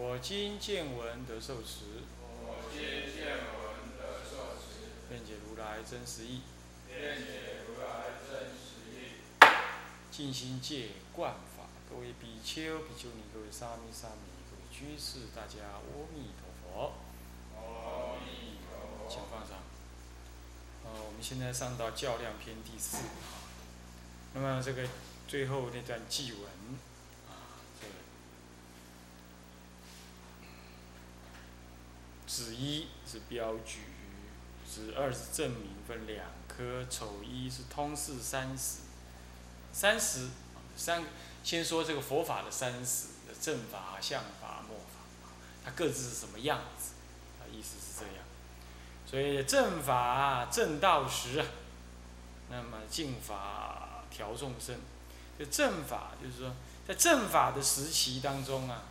我今见闻得受持，我今见闻得受持，愿解如来真实义。愿解如来真实义。静心戒观法，各位比丘、比丘尼，各位沙弥、沙弥，各位居士，大家阿弥陀佛。阿弥陀佛。请放上。呃，我们现在上到较量篇第四。那么这个最后那段祭文啊，这个子一是标举，子二是证明，分两科。丑一是通释三十，三十三先说这个佛法的三十，正法、相法、末法，它各自是什么样子啊？意思是这样。所以正法正道时啊，那么净法调众生。就正法，就是说在正法的时期当中啊，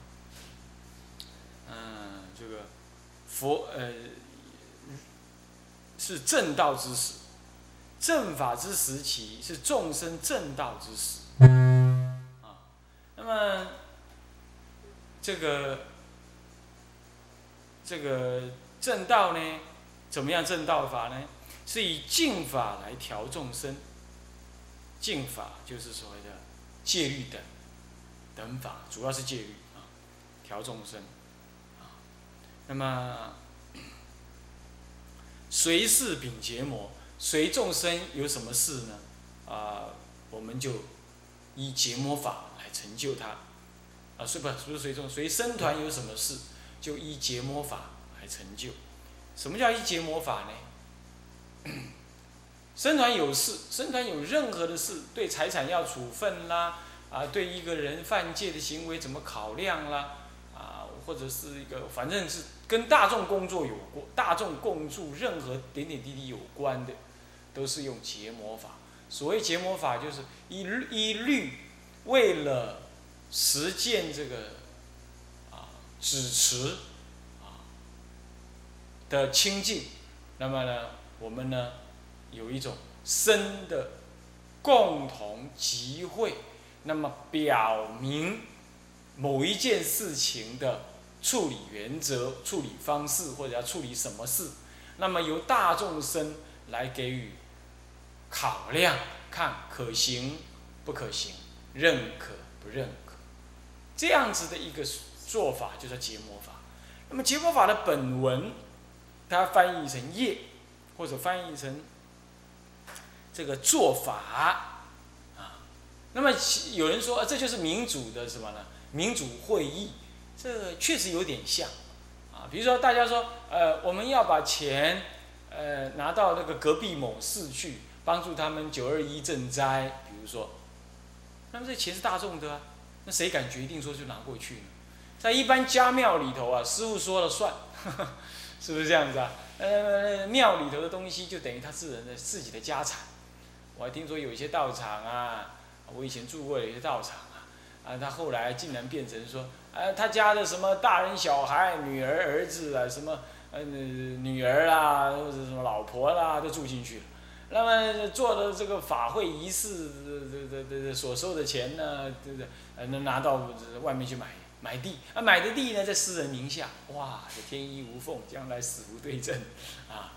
嗯，这个佛呃是正道之时，正法之时期是众生正道之时啊。那么这个这个正道呢？怎么样正道法呢？是以净法来调众生。净法就是所谓的戒律等等法，主要是戒律啊，调众生。那么随事秉结魔，随众生有什么事呢？啊，我们就以结魔法来成就他啊，是不？不是随众，随僧团有什么事，就依结魔法来成就。什么叫依结魔法呢？僧团有事，僧团有任何的事，对财产要处分啦，啊，对一个人犯戒的行为怎么考量啦，啊，或者是一个反正是跟大众工作有关，大众共住任何点点滴滴有关的，都是用结魔法。所谓结魔法，就是一一律为了实践这个啊止持啊的清净，那么呢，我们呢有一种深的共同集会，那么表明某一件事情的处理原则、处理方式，或者要处理什么事，那么由大众生来给予考量，看可行不可行，认可不认可，这样子的一个做法就叫结魔法。那么结魔法的本文，它翻译成业，或者翻译成这个做法啊。那么有人说，这就是民主的什么呢？民主会议，这确实有点像啊。比如说，大家说，呃，我们要把钱，呃，拿到那个隔壁某市去。帮助他们九二一赈灾，比如说，那么这钱是大众的啊，那谁敢决定说就拿过去呢？在一般家庙里头啊，师傅说了算，是不是这样子啊？呃，庙里头的东西就等于他自人的自己的家产。我还听说有一些道场啊，我以前住过的一些道场啊，啊，他后来竟然变成说，啊，他家的什么大人小孩、女儿儿子啊，什么呃女儿啦，或者什么老婆啦，都住进去了。那么做的这个法会仪式，这这这这所收的钱呢，对不对？呃，能拿到外面去买买地，啊，买的地呢在私人名下，哇，这天衣无缝，将来死无对证，啊，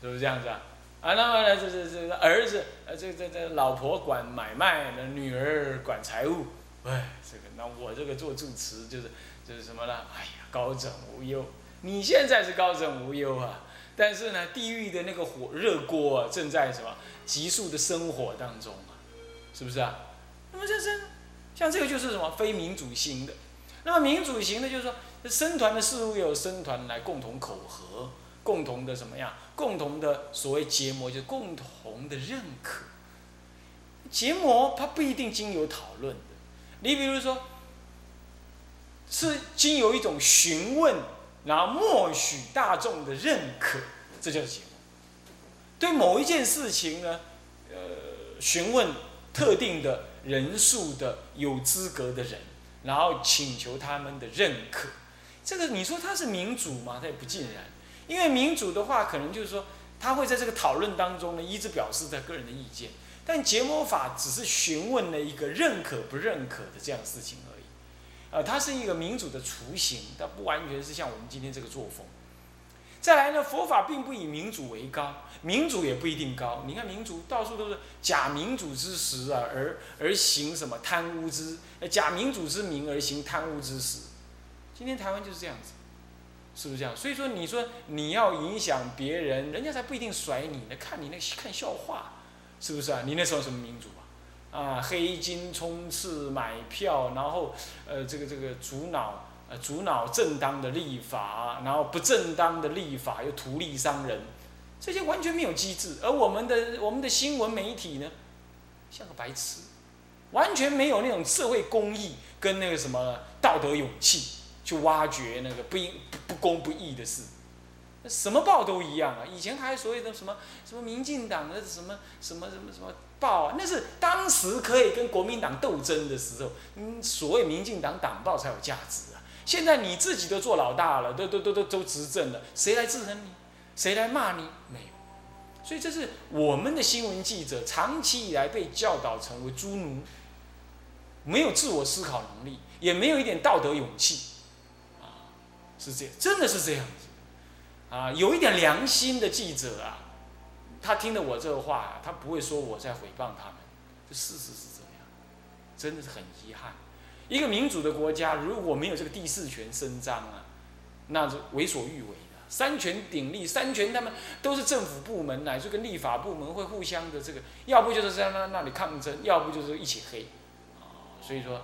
是不是这样子啊？啊，那么呢，这这这儿子，呃，这这这老婆管买卖，那女儿管财务，哎，这个那我这个做住持就是就是什么呢？哎呀，高枕无忧。你现在是高枕无忧啊。但是呢，地狱的那个火热锅啊，正在什么急速的生火当中啊，是不是啊？那么这是像这个就是什么非民主型的。那么民主型的，就是说生团的事物有生团来共同口合，共同的什么样？共同的所谓结膜，就是共同的认可。结膜它不一定经由讨论。你比如说，是经由一种询问，然后默许大众的认可，这叫节目。对某一件事情呢，呃，询问特定的人数的有资格的人，然后请求他们的认可。这个你说他是民主吗？他也不尽然，因为民主的话，可能就是说他会在这个讨论当中呢，一直表示他个人的意见。但结魔法只是询问了一个认可不认可的这样事情而已，呃，它是一个民主的雏形，它不完全是像我们今天这个作风。再来呢，佛法并不以民主为高，民主也不一定高。你看民主到处都是假民主之实啊，而而行什么贪污之，假民主之名而行贪污之实。今天台湾就是这样子，是不是这样？所以说，你说你要影响别人，人家才不一定甩你呢。看你那看笑话，是不是啊？你那时候什么民主啊？啊，黑金冲刺买票，然后呃，这个这个阻挠呃阻挠正当的立法，然后不正当的立法又图利商人，这些完全没有机制。而我们的我们的新闻媒体呢，像个白痴，完全没有那种社会公益跟那个什么道德勇气。去挖掘那个不应不不公不义的事，什么报都一样啊！以前还所谓的什么什么民进党的什么什么什么什么报啊，那是当时可以跟国民党斗争的时候，嗯，所谓民进党党报才有价值啊！现在你自己都做老大了，都都都都都执政了，谁来制衡你？谁来骂你？没有。所以这是我们的新闻记者长期以来被教导成为猪奴，没有自我思考能力，也没有一点道德勇气啊。是这样，真的是这样，啊，有一点良心的记者啊，他听了我这个话，他不会说我在诽谤他们，这事实是这样，真的是很遗憾。一个民主的国家如果没有这个第四权伸张啊，那是为所欲为的。三权鼎立，三权他们都是政府部门，乃至跟立法部门会互相的这个，要不就是在那那里抗争，要不就是一起黑，啊，所以说，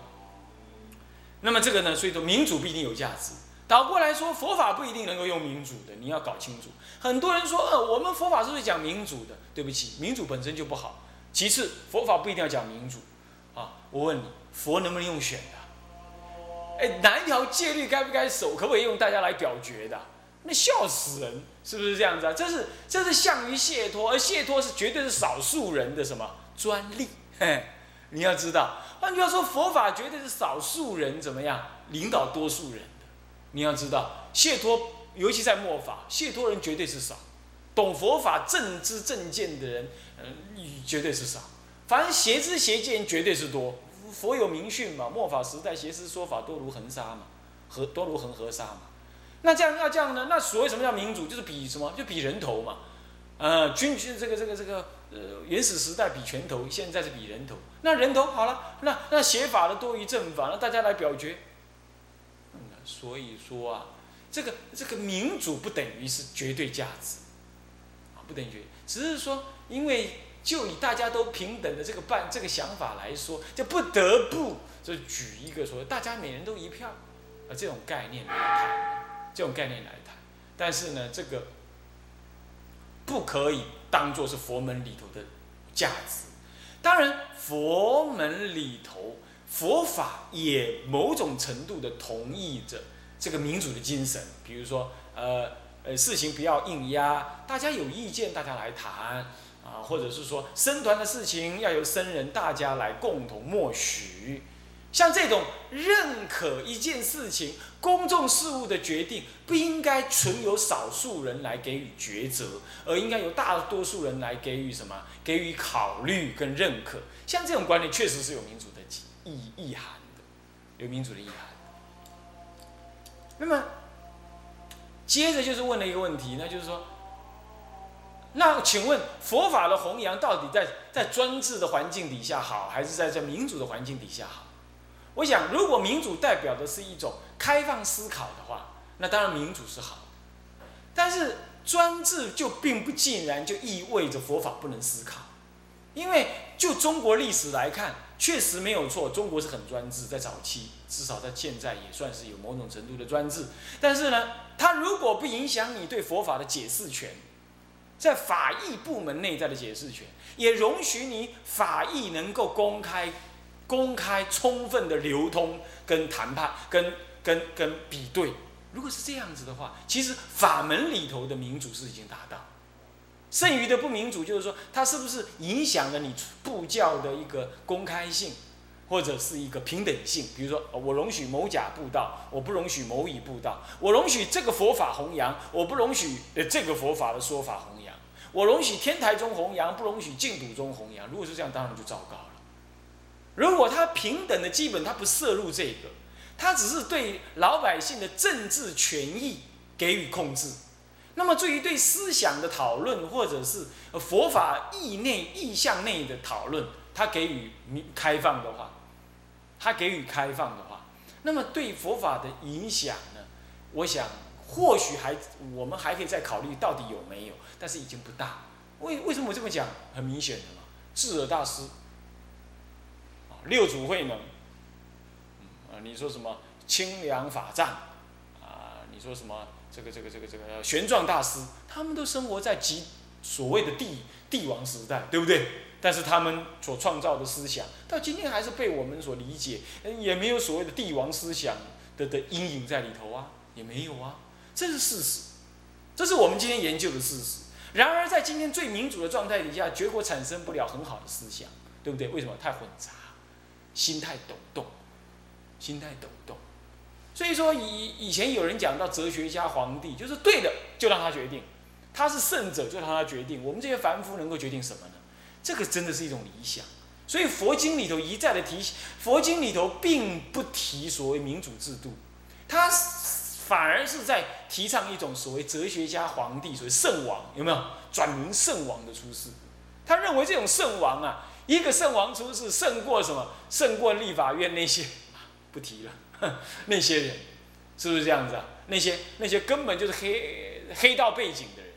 那么这个呢，所以说民主必定有价值。倒过来说，佛法不一定能够用民主的，你要搞清楚。很多人说，呃，我们佛法是不是讲民主的？对不起，民主本身就不好。其次，佛法不一定要讲民主。啊，我问你，佛能不能用选的？哎，哪一条戒律该不该守？可不可以用大家来表决的？那笑死人，是不是这样子啊？这是这是向于解脱，而解脱是绝对是少数人的什么专利？嘿，你要知道，换句话说，佛法绝对是少数人怎么样领导多数人。你要知道，解脱，尤其在末法，解脱人绝对是少，懂佛法正知正见的人，嗯，绝对是少。凡邪知邪见绝对是多。佛有明训嘛，末法时代邪师说法多如恒沙嘛，和多如恒河沙嘛。那这样要这样呢？那所谓什么叫民主？就是比什么？就比人头嘛。呃，军军这个这个这个呃，原始时代比拳头，现在是比人头。那人头好了，那那邪法的多于正法，那大家来表决。所以说啊，这个这个民主不等于是绝对价值，啊，不等于，只是说，因为就以大家都平等的这个办这个想法来说，就不得不就举一个说大家每人都一票，啊，这种概念来谈，这种概念来谈，但是呢，这个不可以当做是佛门里头的价值，当然佛门里头。佛法也某种程度的同意着这个民主的精神，比如说，呃呃，事情不要硬压，大家有意见大家来谈啊，或者是说僧团的事情要由僧人大家来共同默许，像这种认可一件事情公众事务的决定，不应该纯由少数人来给予抉择，而应该由大多数人来给予什么？给予考虑跟认可。像这种观念确实是有民主。意意涵的，有民主的意涵。那么，接着就是问了一个问题，那就是说，那请问佛法的弘扬到底在在专制的环境底下好，还是在这民主的环境底下好？我想，如果民主代表的是一种开放思考的话，那当然民主是好。但是专制就并不尽然就意味着佛法不能思考，因为就中国历史来看。确实没有错，中国是很专制，在早期，至少在现在也算是有某种程度的专制。但是呢，它如果不影响你对佛法的解释权，在法义部门内在的解释权，也容许你法义能够公开、公开、充分的流通跟谈判，跟跟跟比对。如果是这样子的话，其实法门里头的民主是已经达到，剩余的不民主就是说，它是不是影响了你布教的一个公开性，或者是一个平等性？比如说，我容许某甲布道，我不容许某乙布道；我容许这个佛法弘扬，我不容许呃这个佛法的说法弘扬；我容许天台中弘扬，不容许净土中弘扬。如果是这样，当然就糟糕了。如果他平等的基本，他不摄入这个。他只是对老百姓的政治权益给予控制，那么至于对思想的讨论，或者是佛法意内意向内的讨论，他给予开放的话，他给予开放的话，那么对佛法的影响呢？我想或许还我们还可以再考虑到底有没有，但是已经不大。为为什么我这么讲？很明显的嘛，智尔大师六祖慧能。啊，你说什么清凉法藏啊？你说什么这个这个这个这个玄奘大师？他们都生活在极所谓的帝帝王时代，对不对？但是他们所创造的思想，到今天还是被我们所理解，也没有所谓的帝王思想的的阴影在里头啊，也没有啊，这是事实，这是我们今天研究的事实。然而，在今天最民主的状态底下，结果产生不了很好的思想，对不对？为什么？太混杂，心态抖动。心态抖动，所以说以以前有人讲到哲学家皇帝就是对的，就让他决定，他是圣者就让他决定。我们这些凡夫能够决定什么呢？这个真的是一种理想。所以佛经里头一再的提，佛经里头并不提所谓民主制度，他反而是在提倡一种所谓哲学家皇帝，所谓圣王有没有转名圣王的出世？他认为这种圣王啊，一个圣王出世胜过什么？胜过立法院那些。不提了，那些人是不是这样子啊？那些那些根本就是黑黑道背景的人，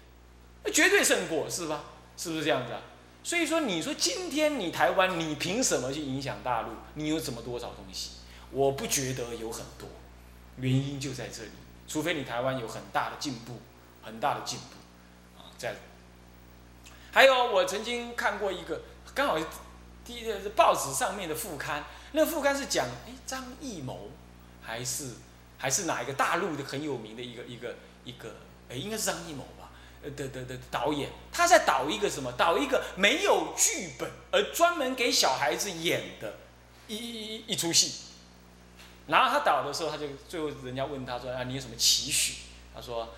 那绝对胜过是吧？是不是这样子啊？所以说，你说今天你台湾，你凭什么去影响大陆？你有怎么多少东西？我不觉得有很多，原因就在这里。除非你台湾有很大的进步，很大的进步啊！在还有，我曾经看过一个，刚好第一个是报纸上面的副刊。那副刊是讲，哎，张艺谋，还是还是哪一个大陆的很有名的一个一个一个，哎，应该是张艺谋吧？呃的的的导演，他在导一个什么？导一个没有剧本，而专门给小孩子演的一一一出戏。然后他导的时候，他就最后人家问他说啊，你有什么期许？他说，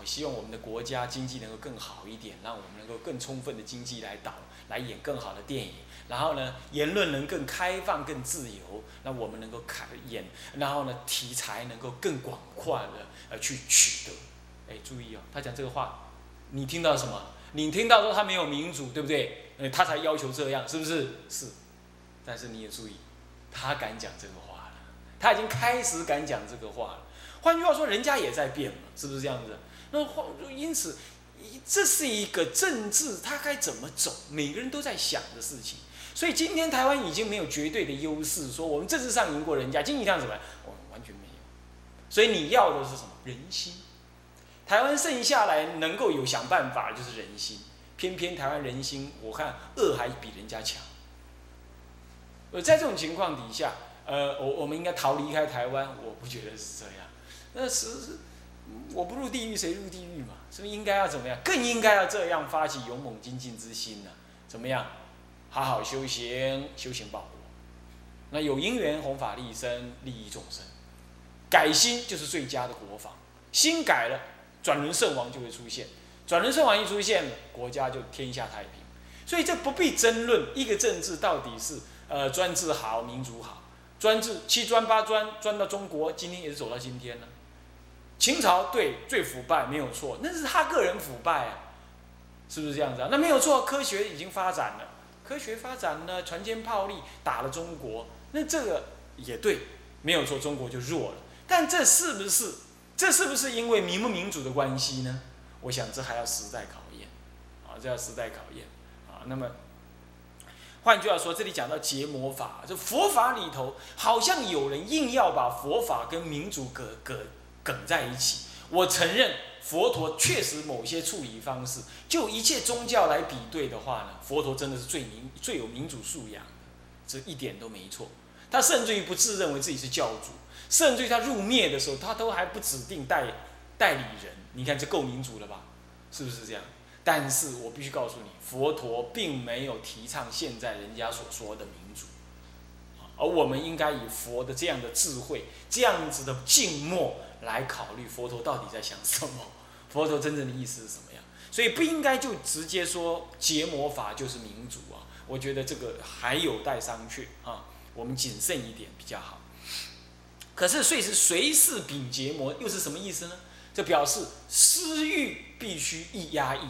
我希望我们的国家经济能够更好一点，让我们能够更充分的经济来导，来演更好的电影。然后呢，言论能更开放、更自由，那我们能够开演，然后呢，题材能够更广泛的呃去取得。哎，注意哦，他讲这个话，你听到什么？你听到说他没有民主，对不对？呃，他才要求这样，是不是？是。但是你也注意，他敢讲这个话了，他已经开始敢讲这个话了。换句话说，人家也在变嘛，是不是这样子？那换因此，这是一个政治，他该怎么走？每个人都在想的事情。所以今天台湾已经没有绝对的优势，说我们政治上赢过人家，经济上怎么样？我完全没有。所以你要的是什么？人心。台湾剩下来能够有想办法，就是人心。偏偏台湾人心，我看恶还比人家强。呃，在这种情况底下，呃，我我们应该逃离开台湾，我不觉得是这样。那是，我不入地狱谁入地狱嘛？是不是应该要怎么样？更应该要这样发起勇猛精进之心呢？怎么样？好好修行，修行报国。那有因缘弘法利生，利益众生。改心就是最佳的国法。心改了，转轮圣王就会出现。转轮圣王一出现，国家就天下太平。所以这不必争论，一个政治到底是呃专制好，民主好。专制七专八专，专到中国，今天也是走到今天了。秦朝对最腐败没有错，那是他个人腐败啊，是不是这样子啊？那没有错，科学已经发展了。科学发展呢，船坚炮利打了中国，那这个也对，没有错，中国就弱了。但这是不是，这是不是因为民不民主的关系呢？我想这还要时代考验，啊，这要时代考验，啊，那么换句话说，这里讲到结魔法，这佛法里头好像有人硬要把佛法跟民主搁搁梗在一起，我承认。佛陀确实某些处理方式，就一切宗教来比对的话呢，佛陀真的是最民最有民主素养的，这一点都没错。他甚至于不自认为自己是教主，甚至于他入灭的时候，他都还不指定代代理人。你看这够民主了吧？是不是这样？但是我必须告诉你，佛陀并没有提倡现在人家所说的民主，而我们应该以佛的这样的智慧、这样子的静默来考虑佛陀到底在想什么，佛陀真正的意思是什么样。所以不应该就直接说结魔法就是民主啊！我觉得这个还有待商榷啊，我们谨慎一点比较好。可是，所以是随时秉结魔又是什么意思呢？这表示私欲必须一压抑。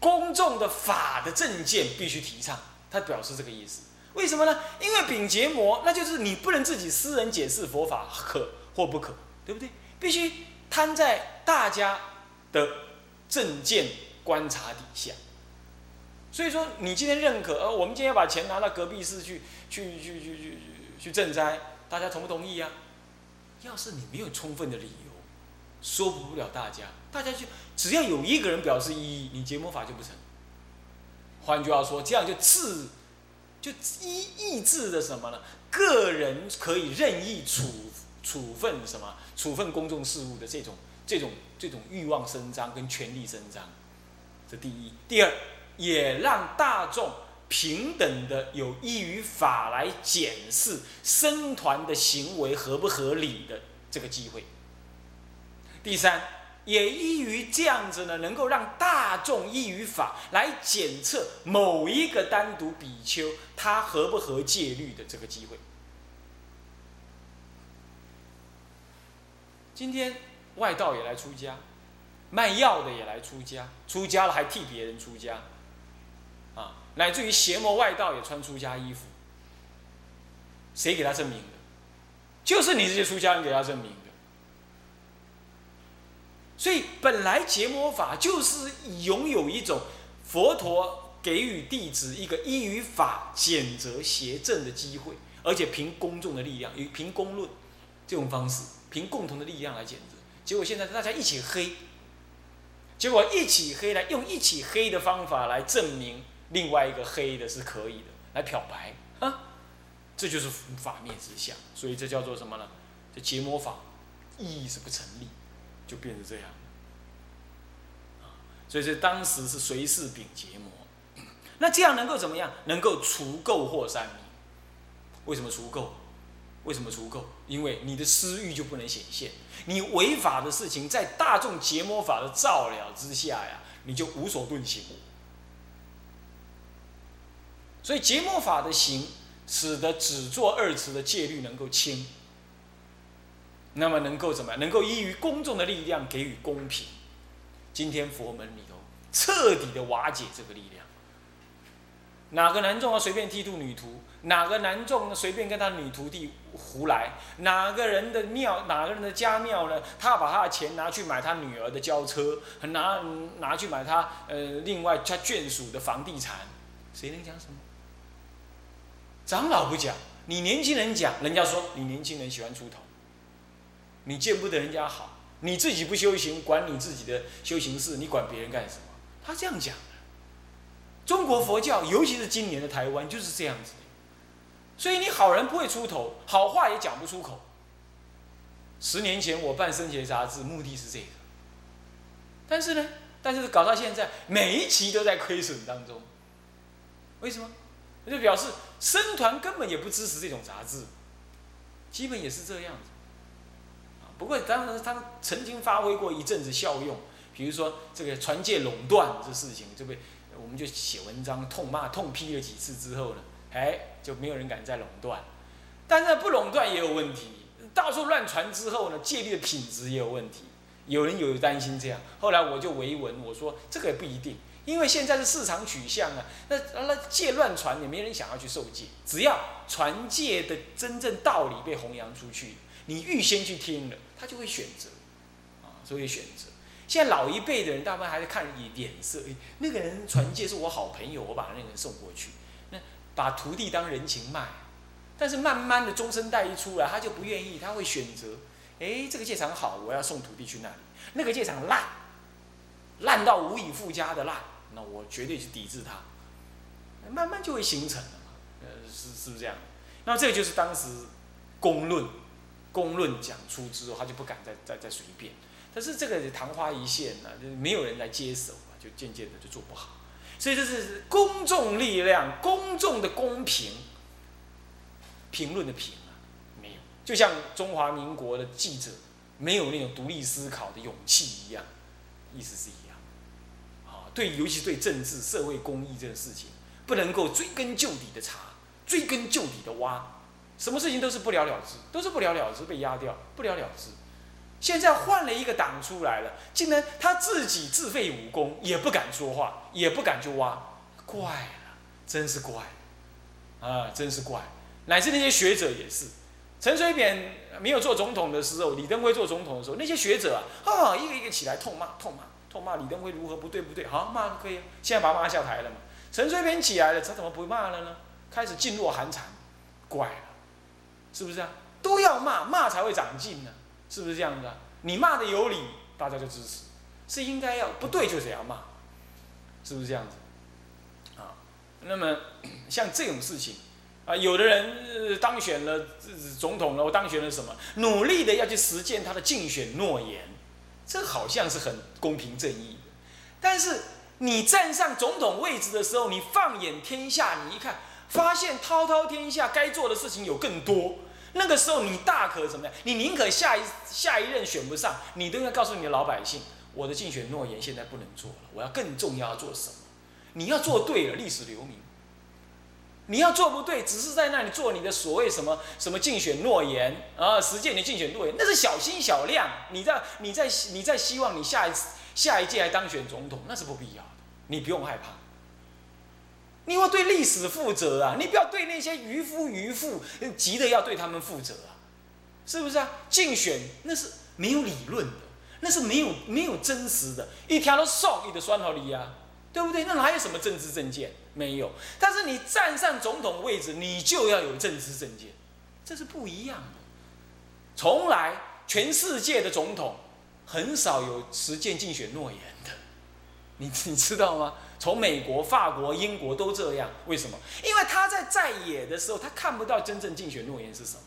公众的法的正见必须提倡，他表示这个意思。为什么呢？因为丙结魔，那就是你不能自己私人解释佛法可或不可，对不对？必须摊在大家的正见观察底下。所以说，你今天认可，呃，我们今天要把钱拿到隔壁市去，去去去去去赈灾，大家同不同意呀？要是你没有充分的理由，说服不了大家。大家就只要有一个人表示异议，你结魔法就不成。换句话说，这样就自就意意志的什么呢？个人可以任意处处分什么？处分公众事务的这种这种这种欲望伸张跟权力伸张，这第一。第二，也让大众平等的有益于法来检视僧团的行为合不合理的这个机会。第三。也依于这样子呢，能够让大众依于法来检测某一个单独比丘他合不合戒律的这个机会。今天外道也来出家，卖药的也来出家，出家了还替别人出家，啊，乃至于邪魔外道也穿出家衣服，谁给他证明的？就是你这些出家人给他证明的。所以本来结魔法就是拥有一种佛陀给予弟子一个依于法检责邪正的机会，而且凭公众的力量，与凭公论这种方式，凭共同的力量来检责。结果现在大家一起黑，结果一起黑来用一起黑的方法来证明另外一个黑的是可以的，来漂白啊，这就是法灭之相。所以这叫做什么呢？这结魔法意义是不成立。就变成这样，啊，所以这当时是随事秉结魔，那这样能够怎么样？能够除垢或三明。为什么除垢？为什么除垢？因为你的私欲就不能显现，你违法的事情在大众结魔法的照料之下呀，你就无所遁形。所以结魔法的行，使得只做二次的戒律能够轻。那么能够怎么？能够依于公众的力量给予公平。今天佛门里头彻底的瓦解这个力量。哪个男众要随便剃度女徒？哪个男众随便跟他女徒弟胡来？哪个人的庙？哪个人的家庙呢？他要把他的钱拿去买他女儿的轿车，拿拿去买他呃另外他眷属的房地产，谁能讲什么？长老不讲，你年轻人讲，人家说你年轻人喜欢出头。你见不得人家好，你自己不修行，管你自己的修行事，你管别人干什么？他这样讲。中国佛教，尤其是今年的台湾，就是这样子。所以你好人不会出头，好话也讲不出口。十年前我办《生前杂志》，目的是这个。但是呢，但是搞到现在，每一期都在亏损当中。为什么？那就表示僧团根本也不支持这种杂志，基本也是这样子。不过，当然，他曾经发挥过一阵子效用。比如说，这个传戒垄断这事情，就被我们就写文章痛骂、痛批了几次之后呢，哎，就没有人敢再垄断。但是不垄断也有问题，到处乱传之后呢，戒律的品质也有问题。有人有担心这样，后来我就维文我说这个也不一定，因为现在是市场取向啊，那那戒乱传也没人想要去受戒，只要传戒的真正道理被弘扬出去。你预先去听了，他就会选择，啊，所以选择。现在老一辈的人，大部分还是看脸色。那个人传戒是我好朋友，我把那个人送过去。那把徒弟当人情卖，但是慢慢的终身代一出来，他就不愿意，他会选择。诶，这个戒场好，我要送徒弟去那里。那个戒场烂，烂到无以复加的烂，那我绝对是抵制他。慢慢就会形成了嘛，呃，是是不是这样？那这个就是当时公论公论讲出之后，他就不敢再再再随便。但是这个昙花一现呢，就没有人来接手啊，就渐渐的就做不好。所以这是公众力量、公众的公平评论的评啊，没有，就像中华民国的记者没有那种独立思考的勇气一样，意思是一样。啊，对，尤其对政治、社会公益这个事情，不能够追根究底的查，追根究底的挖，什么事情都是不了了之，都是不了了之，被压掉，不了了之。现在换了一个党出来了，竟然他自己自废武功，也不敢说话，也不敢去挖，怪了，真是怪，啊，真是怪。乃至那些学者也是，陈水扁没有做总统的时候，李登辉做总统的时候，那些学者啊，啊，一个一个起来痛骂，痛骂，痛骂李登辉如何不对不对，好骂可以，现在把他骂下台了嘛。陈水扁起来了，他怎么不骂了呢？开始噤若寒蝉，怪了，是不是啊？都要骂，骂才会长进呢。是不是这样子？你骂的有理，大家就支持，是应该要不对就是要骂，是不是这样子？啊，那么 像这种事情啊，有的人当选了总统了，我当选了什么？努力的要去实践他的竞选诺言，这好像是很公平正义。但是你站上总统位置的时候，你放眼天下，你一看，发现滔滔天下该做的事情有更多。那个时候你大可怎么样？你宁可下一下一任选不上，你都应该告诉你的老百姓，我的竞选诺言现在不能做了，我要更重要要做什么？你要做对了，历史留名；你要做不对，只是在那里做你的所谓什么什么竞选诺言啊，实践你竞选诺言，那是小心小量。你在你在你在希望你下一次下一届还当选总统，那是不必要的，你不用害怕。你要对历史负责啊！你不要对那些渔夫渔妇急的要对他们负责啊，是不是啊？竞选那是没有理论的，那是没有没有真实的，一条都送，你的酸桃梨呀，对不对？那哪有什么政治政见？没有。但是你站上总统位置，你就要有政治政见，这是不一样的。从来全世界的总统很少有实践竞选诺言的，你 你知道吗？从美国、法国、英国都这样，为什么？因为他在在野的时候，他看不到真正竞选诺言是什么，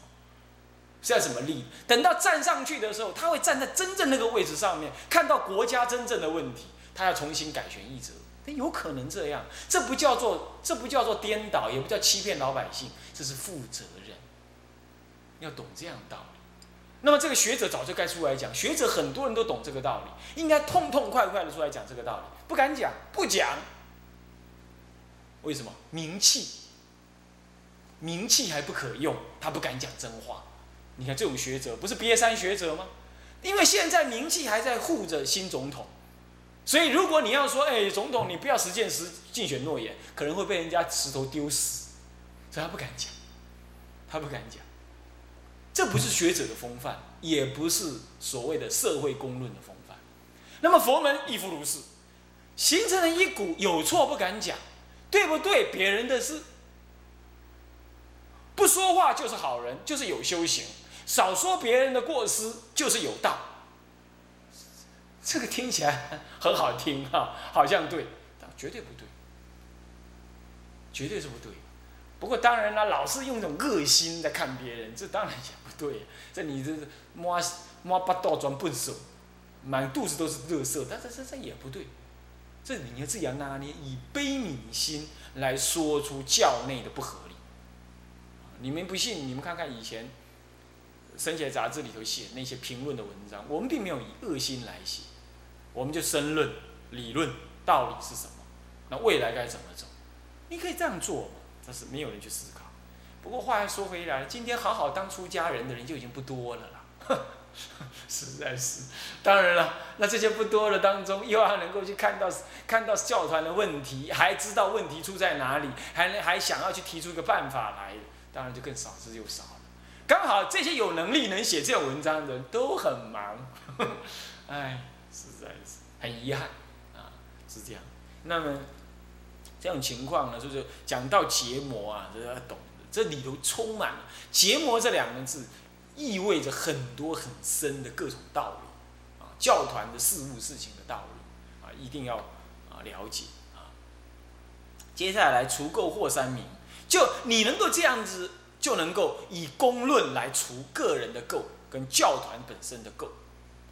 是要什么立。等到站上去的时候，他会站在真正那个位置上面，看到国家真正的问题，他要重新改选一则。有可能这样，这不叫做这不叫做颠倒，也不叫欺骗老百姓，这是负责任。要懂这样道理。那么这个学者早就该出来讲，学者很多人都懂这个道理，应该痛痛快快的出来讲这个道理。不敢讲，不讲，为什么？名气，名气还不可用，他不敢讲真话。你看这种学者，不是瘪三学者吗？因为现在名气还在护着新总统，所以如果你要说，哎，总统你不要实践实竞选诺言，可能会被人家石头丢死，所以他不敢讲，他不敢讲。这不是学者的风范，也不是所谓的社会公论的风范。那么佛门亦复如是。形成了一股有错不敢讲，对不对？别人的事，不说话就是好人，就是有修行；少说别人的过失就是有道。这个听起来很好听哈，好像对，但绝对不对，绝对是不对。不过当然啦，老是用一种恶心在看别人，这当然也不对。这你这是摸摸八道装笨手，满肚子都是乐色，但这这这也不对。这你要自己要拿捏，以悲悯心来说出教内的不合理。你们不信，你们看看以前《生写杂志》里头写那些评论的文章，我们并没有以恶心来写，我们就申论理论道理是什么，那未来该怎么走？你可以这样做，但是没有人去思考。不过话又说回来，今天好好当出家人的人就已经不多了啦。实在是，当然了，那这些不多的当中，又要能够去看到看到教团的问题，还知道问题出在哪里，还还想要去提出一个办法来，当然就更少之又少了。刚好这些有能力能写这种文章的人都很忙，哎，实在是很遗憾啊，是这样。那么这种情况呢，就是讲到结膜啊，这要懂，这里头充满了结膜这两个字。意味着很多很深的各种道理，啊，教团的事物事情的道理，啊，一定要啊了解啊。接下来除垢惑三明，就你能够这样子，就就能够以公论来除个人的垢跟教团本身的垢，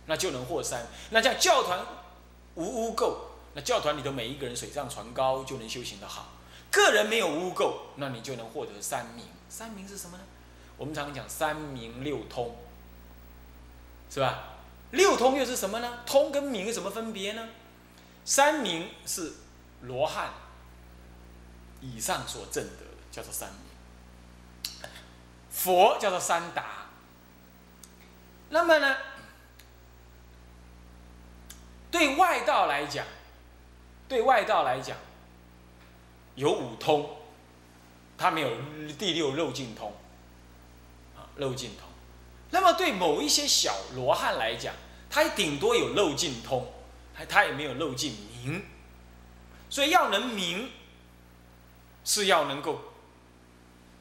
那就能获三。那这样教团无污垢，那教团里的每一个人水涨船高，就能修行的好。个人没有污垢，那你就能获得三明。三明是什么呢？我们常常讲三明六通，是吧？六通又是什么呢？通跟明有什么分别呢？三明是罗汉以上所证得的，叫做三明。佛叫做三达。那么呢，对外道来讲，对外道来讲，有五通，他没有第六漏尽通。啊，漏尽通。那么对某一些小罗汉来讲，他顶多有漏尽通，他他也没有漏尽明。所以要能明，是要能够，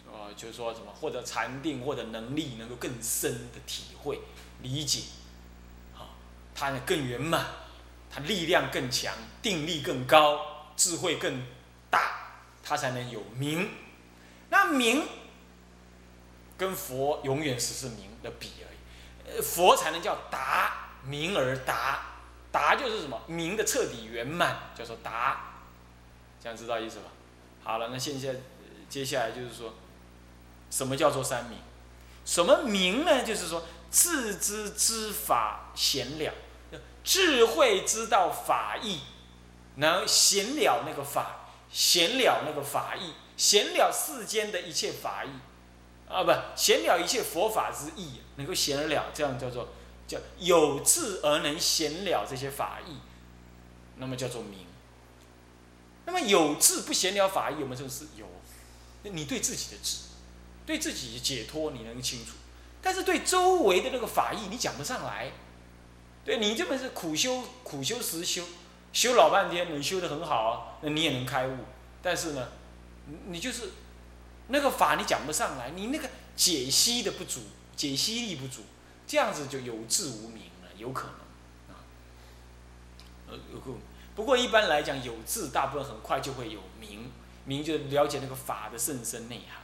呃，就是说什么，或者禅定，或者能力能够更深的体会、理解，啊，他呢更圆满，他力量更强，定力更高，智慧更大，他才能有明。那明跟佛永远只是明的比而已，佛才能叫达，明而达，达就是什么？明的彻底圆满，叫做达。这样知道意思吧？好了，那现在接下来就是说，什么叫做三明？什么明呢？就是说自知知法显了，智慧知道法义，能显了那个法，显了那个法义，显了世间的一切法义，啊，不，显了一切佛法之义，能够显得了，这样叫做叫有智而能显了这些法义，那么叫做明。那么有智不闲聊法义有没有这种事？有，你对自己的智，对自己解脱你能清楚，但是对周围的那个法义你讲不上来。对你这么是苦修苦修实修，修老半天，你修得很好啊，那你也能开悟。但是呢，你就是那个法你讲不上来，你那个解析的不足，解析力不足，这样子就有智无名了，有可能啊。呃。不过一般来讲，有智大部分很快就会有名，名就了解那个法的甚深内涵。